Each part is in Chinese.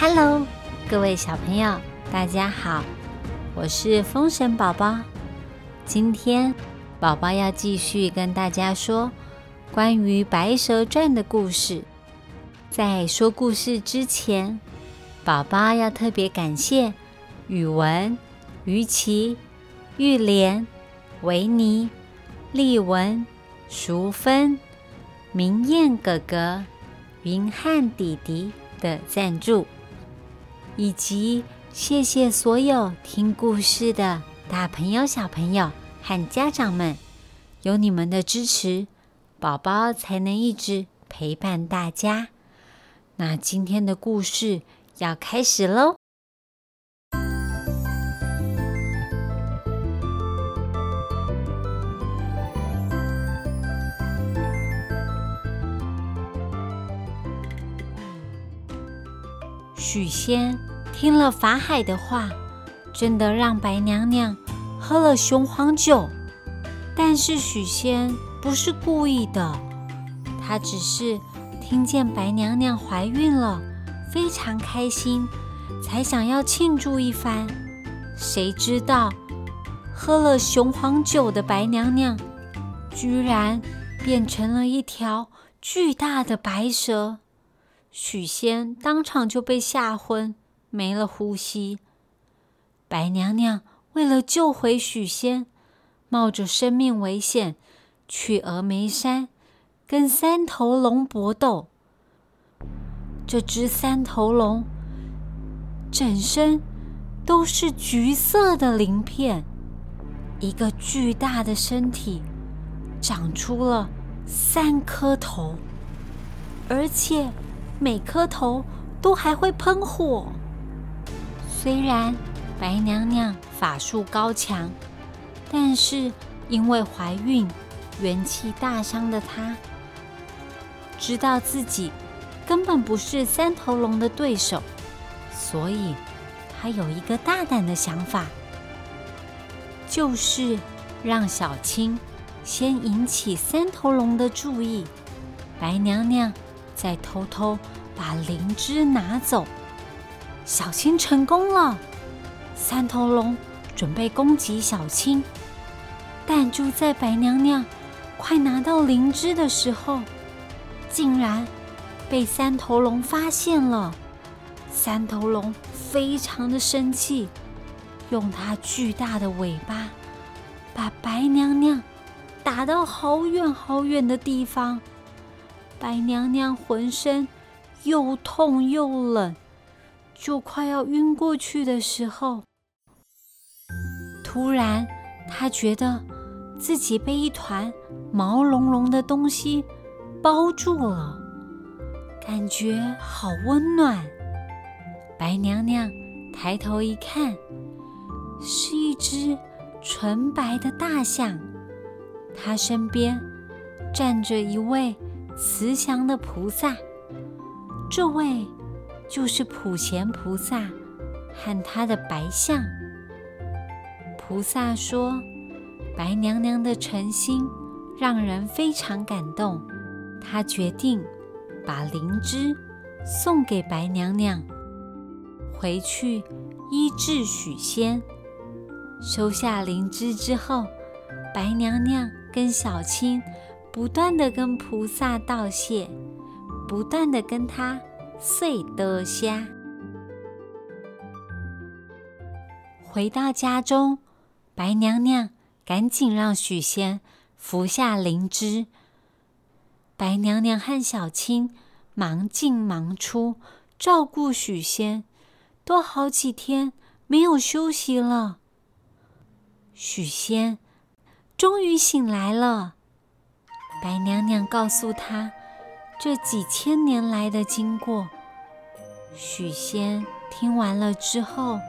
Hello，各位小朋友，大家好，我是风神宝宝。今天宝宝要继续跟大家说关于《白蛇传》的故事。在说故事之前，宝宝要特别感谢语文、于琪、玉莲、维尼、丽文、淑芬、明艳哥哥、云汉弟弟的赞助。以及谢谢所有听故事的大朋友、小朋友和家长们，有你们的支持，宝宝才能一直陪伴大家。那今天的故事要开始喽！许仙。听了法海的话，真的让白娘娘喝了雄黄酒。但是许仙不是故意的，他只是听见白娘娘怀孕了，非常开心，才想要庆祝一番。谁知道喝了雄黄酒的白娘娘，居然变成了一条巨大的白蛇。许仙当场就被吓昏。没了呼吸，白娘娘为了救回许仙，冒着生命危险去峨眉山跟三头龙搏斗。这只三头龙整身都是橘色的鳞片，一个巨大的身体长出了三颗头，而且每颗头都还会喷火。虽然白娘娘法术高强，但是因为怀孕，元气大伤的她，知道自己根本不是三头龙的对手，所以她有一个大胆的想法，就是让小青先引起三头龙的注意，白娘娘再偷偷把灵芝拿走。小青成功了，三头龙准备攻击小青，但就在白娘娘快拿到灵芝的时候，竟然被三头龙发现了。三头龙非常的生气，用它巨大的尾巴把白娘娘打到好远好远的地方。白娘娘浑身又痛又冷。就快要晕过去的时候，突然，他觉得自己被一团毛茸茸的东西包住了，感觉好温暖。白娘娘抬头一看，是一只纯白的大象，它身边站着一位慈祥的菩萨，这位。就是普贤菩萨和他的白象。菩萨说：“白娘娘的诚心让人非常感动，他决定把灵芝送给白娘娘，回去医治许仙。收下灵芝之后，白娘娘跟小青不断的跟菩萨道谢，不断的跟他。”碎的虾。回到家中，白娘娘赶紧让许仙服下灵芝。白娘娘和小青忙进忙出，照顾许仙，都好几天没有休息了。许仙终于醒来了，白娘娘告诉他。这几千年来的经过，许仙听完了之后，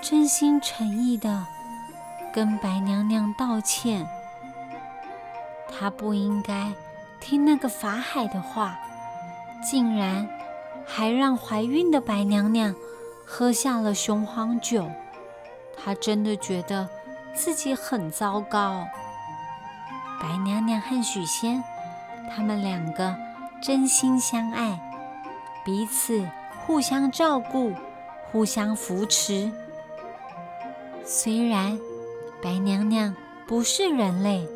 真心诚意的跟白娘娘道歉。他不应该听那个法海的话，竟然还让怀孕的白娘娘喝下了雄黄酒。他真的觉得自己很糟糕。白娘娘和许仙，他们两个。真心相爱，彼此互相照顾，互相扶持。虽然白娘娘不是人类，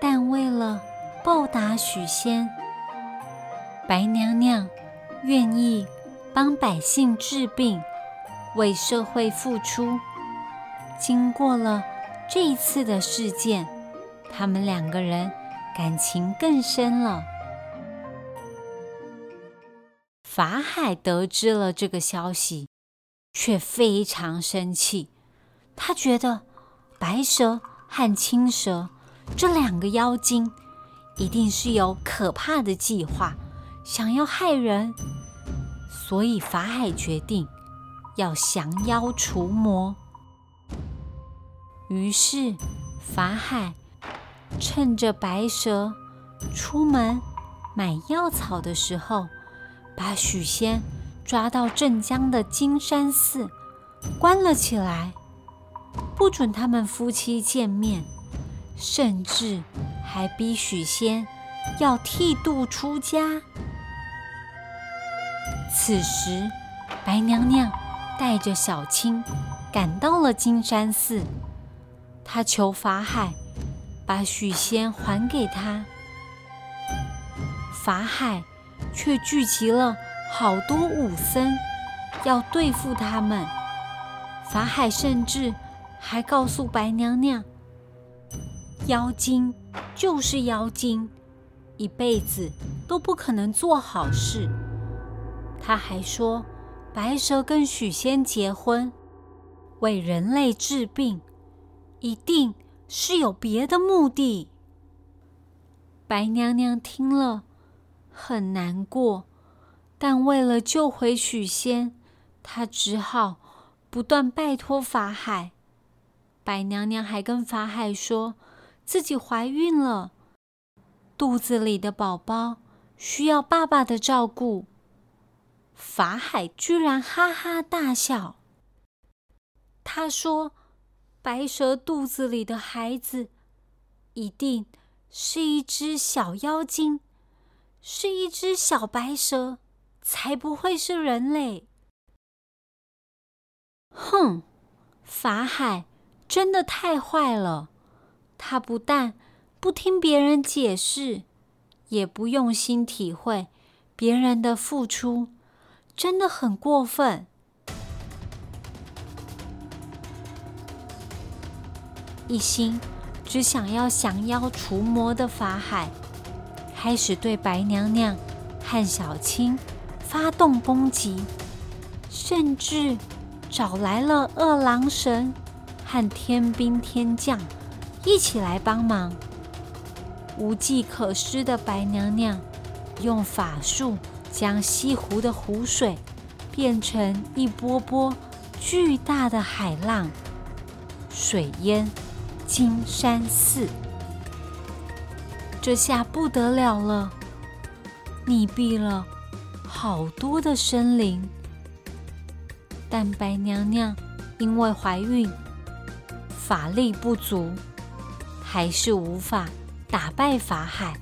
但为了报答许仙，白娘娘愿意帮百姓治病，为社会付出。经过了这一次的事件，他们两个人感情更深了。法海得知了这个消息。却非常生气，他觉得白蛇和青蛇这两个妖精一定是有可怕的计划，想要害人，所以法海决定要降妖除魔。于是法海趁着白蛇出门买药草的时候，把许仙。抓到镇江的金山寺，关了起来，不准他们夫妻见面，甚至还逼许仙要剃度出家。此时，白娘娘带着小青赶到了金山寺，她求法海把许仙还给她，法海却聚集了。好多武僧要对付他们，法海甚至还告诉白娘娘：“妖精就是妖精，一辈子都不可能做好事。”他还说：“白蛇跟许仙结婚，为人类治病，一定是有别的目的。”白娘娘听了很难过。但为了救回许仙，他只好不断拜托法海。白娘娘还跟法海说自己怀孕了，肚子里的宝宝需要爸爸的照顾。法海居然哈哈大笑，他说：“白蛇肚子里的孩子一定是一只小妖精，是一只小白蛇。”才不会是人类！哼，法海真的太坏了。他不但不听别人解释，也不用心体会别人的付出，真的很过分。一心只想要降妖除魔的法海，开始对白娘娘和小青。发动攻击，甚至找来了二郎神和天兵天将一起来帮忙。无计可施的白娘娘用法术将西湖的湖水变成一波波巨大的海浪，水淹金山寺。这下不得了了，溺毙了。好多的生灵，但白娘娘因为怀孕，法力不足，还是无法打败法海，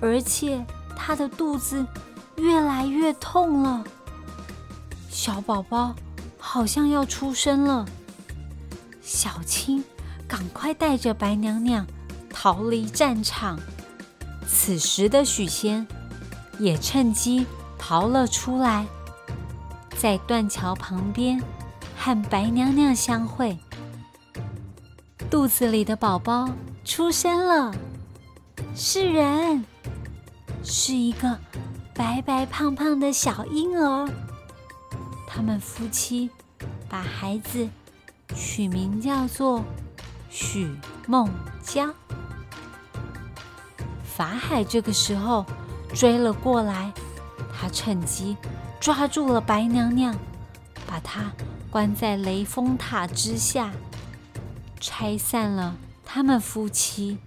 而且她的肚子越来越痛了。小宝宝好像要出生了，小青赶快带着白娘娘逃离战场。此时的许仙也趁机。逃了出来，在断桥旁边和白娘娘相会。肚子里的宝宝出生了，是人，是一个白白胖胖的小婴儿。他们夫妻把孩子取名叫做许梦娇。法海这个时候追了过来。他趁机抓住了白娘娘，把她关在雷峰塔之下，拆散了他们夫妻。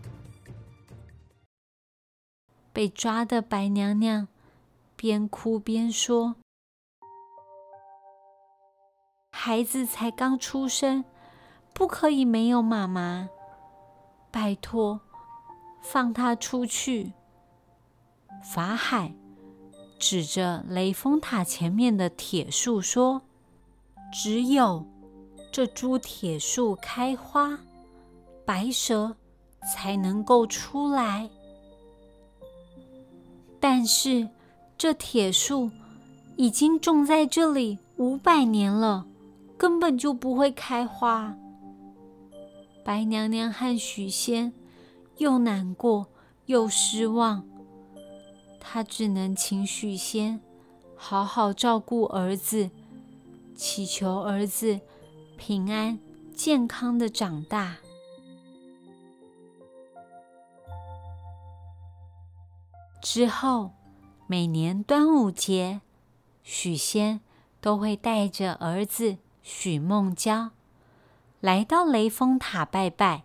被抓的白娘娘边哭边说：“孩子才刚出生，不可以没有妈妈，拜托，放他出去。”法海。指着雷峰塔前面的铁树说：“只有这株铁树开花，白蛇才能够出来。但是这铁树已经种在这里五百年了，根本就不会开花。”白娘娘和许仙又难过又失望，她只能请许仙好好照顾儿子，祈求儿子平安健康的长大。之后，每年端午节，许仙都会带着儿子许梦娇。来到雷峰塔拜拜，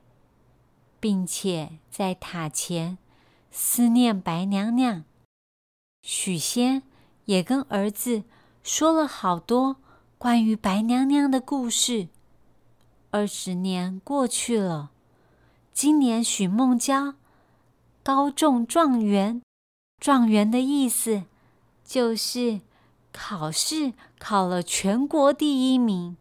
并且在塔前思念白娘娘。许仙也跟儿子说了好多关于白娘娘的故事。二十年过去了，今年许梦娇高中状元，状元的意思就是考试考了全国第一名。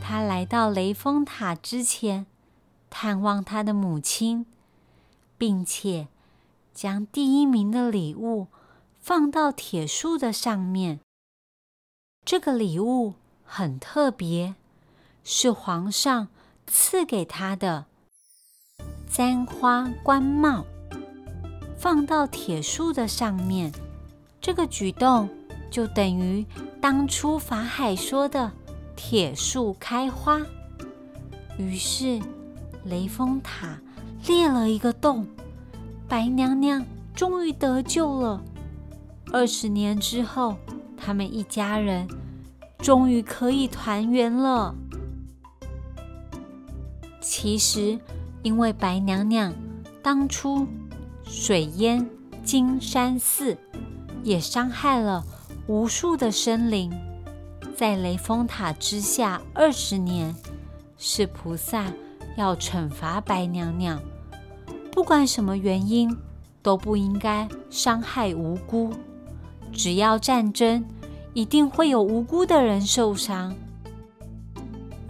他来到雷峰塔之前，探望他的母亲，并且将第一名的礼物放到铁树的上面。这个礼物很特别，是皇上赐给他的簪花冠帽，放到铁树的上面。这个举动就等于当初法海说的。铁树开花，于是雷峰塔裂了一个洞，白娘娘终于得救了。二十年之后，他们一家人终于可以团圆了。其实，因为白娘娘当初水淹金山寺，也伤害了无数的生灵。在雷峰塔之下二十年，是菩萨要惩罚白娘娘。不管什么原因，都不应该伤害无辜。只要战争，一定会有无辜的人受伤。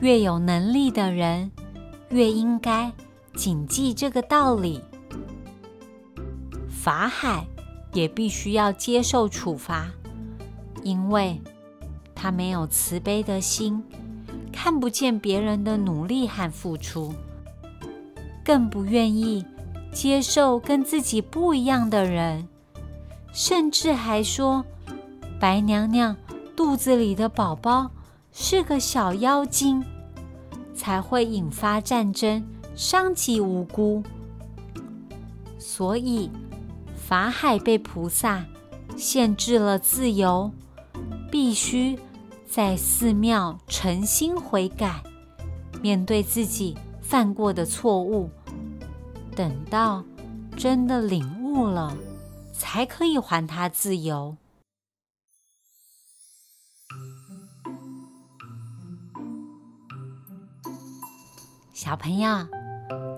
越有能力的人，越应该谨记这个道理。法海也必须要接受处罚，因为。他没有慈悲的心，看不见别人的努力和付出，更不愿意接受跟自己不一样的人，甚至还说白娘娘肚子里的宝宝是个小妖精，才会引发战争，伤及无辜。所以法海被菩萨限制了自由，必须。在寺庙诚心悔改，面对自己犯过的错误，等到真的领悟了，才可以还他自由。小朋友，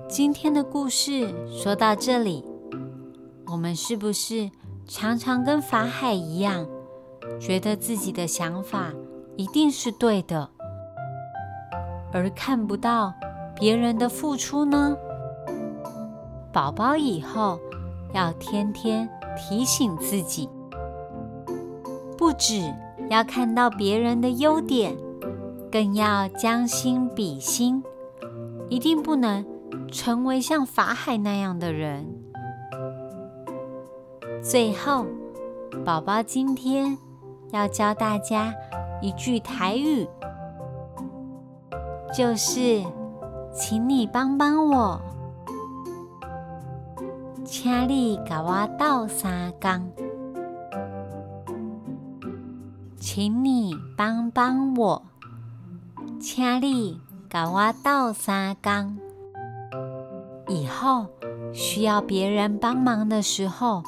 今天的故事说到这里，我们是不是常常跟法海一样，觉得自己的想法？一定是对的，而看不到别人的付出呢？宝宝以后要天天提醒自己，不止要看到别人的优点，更要将心比心，一定不能成为像法海那样的人。最后，宝宝今天要教大家一句台语，就是请你帮帮我，请你给我倒三缸。请你帮帮我，请你给我倒三缸。以后需要别人帮忙的时候，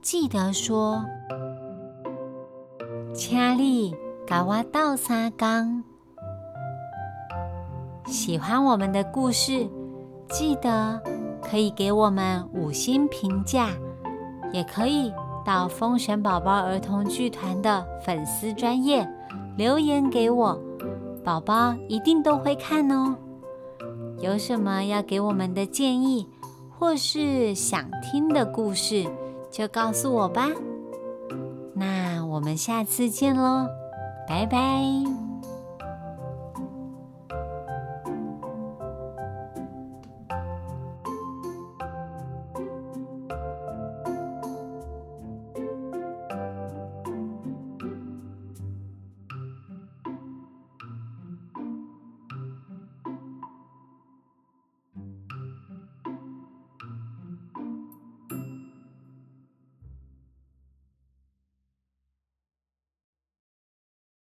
记得说：“请你给我倒三缸。”喜欢我们的故事，记得可以给我们五星评价，也可以。到风神宝宝儿童剧团的粉丝专业留言给我，宝宝一定都会看哦。有什么要给我们的建议，或是想听的故事，就告诉我吧。那我们下次见喽，拜拜。